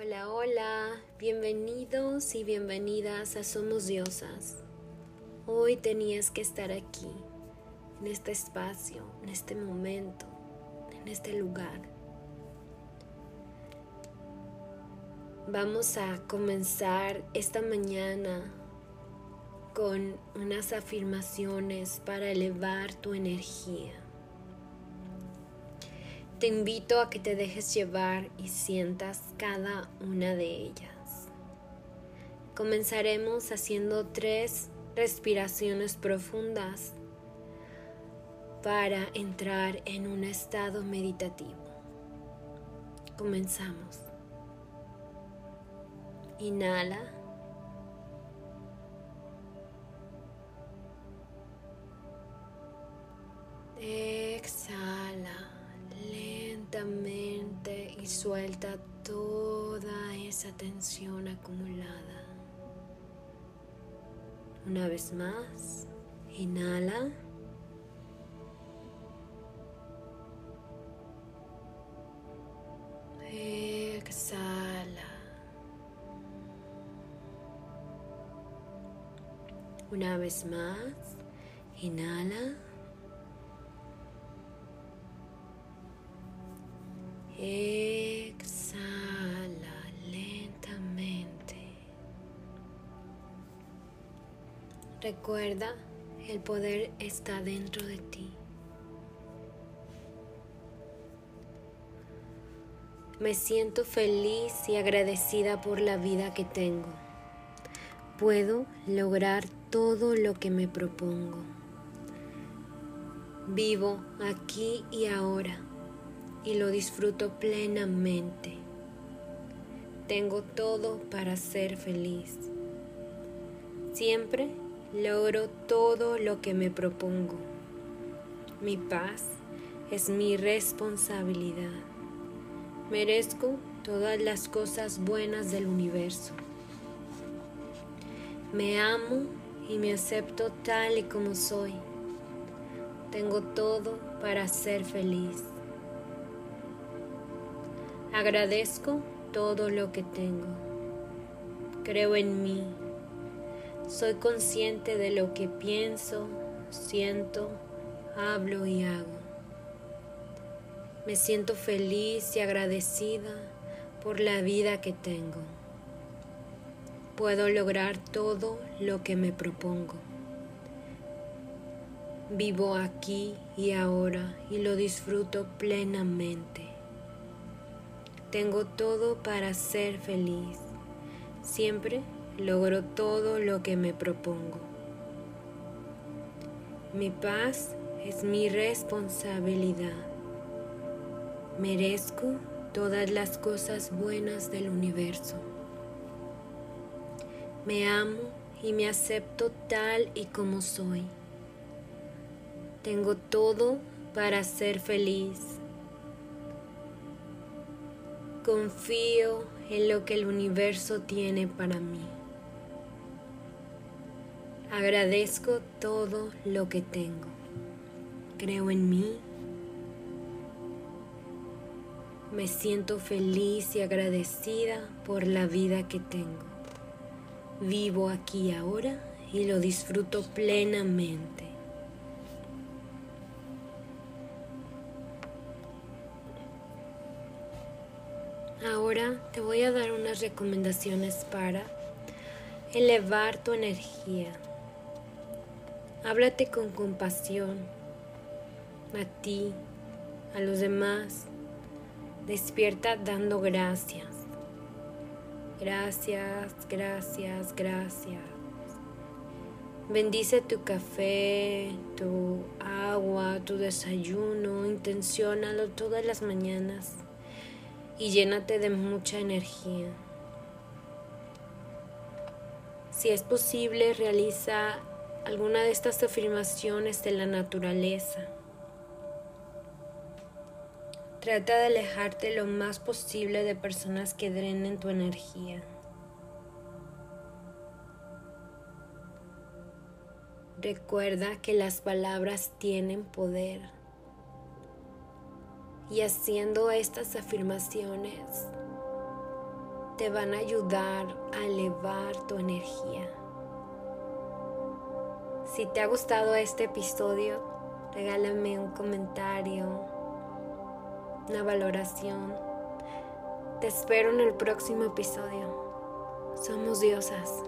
Hola, hola, bienvenidos y bienvenidas a Somos Diosas. Hoy tenías que estar aquí, en este espacio, en este momento, en este lugar. Vamos a comenzar esta mañana con unas afirmaciones para elevar tu energía. Te invito a que te dejes llevar y sientas cada una de ellas. Comenzaremos haciendo tres respiraciones profundas para entrar en un estado meditativo. Comenzamos. Inhala. Suelta toda esa tensión acumulada. Una vez más, inhala. Exhala. Una vez más, inhala. Exhala Recuerda, el poder está dentro de ti. Me siento feliz y agradecida por la vida que tengo. Puedo lograr todo lo que me propongo. Vivo aquí y ahora y lo disfruto plenamente. Tengo todo para ser feliz. Siempre logro todo lo que me propongo. Mi paz es mi responsabilidad. Merezco todas las cosas buenas del universo. Me amo y me acepto tal y como soy. Tengo todo para ser feliz. Agradezco todo lo que tengo. Creo en mí. Soy consciente de lo que pienso, siento, hablo y hago. Me siento feliz y agradecida por la vida que tengo. Puedo lograr todo lo que me propongo. Vivo aquí y ahora y lo disfruto plenamente. Tengo todo para ser feliz. Siempre logro todo lo que me propongo. Mi paz es mi responsabilidad. Merezco todas las cosas buenas del universo. Me amo y me acepto tal y como soy. Tengo todo para ser feliz. Confío en lo que el universo tiene para mí. Agradezco todo lo que tengo. Creo en mí. Me siento feliz y agradecida por la vida que tengo. Vivo aquí ahora y lo disfruto plenamente. Ahora te voy a dar unas recomendaciones para elevar tu energía. Háblate con compasión a ti, a los demás. Despierta dando gracias. Gracias, gracias, gracias. Bendice tu café, tu agua, tu desayuno. Intenciónalo todas las mañanas y llénate de mucha energía. Si es posible, realiza alguna de estas afirmaciones de la naturaleza. Trata de alejarte lo más posible de personas que drenen tu energía. Recuerda que las palabras tienen poder y haciendo estas afirmaciones, te van a ayudar a elevar tu energía. Si te ha gustado este episodio, regálame un comentario, una valoración. Te espero en el próximo episodio. Somos diosas.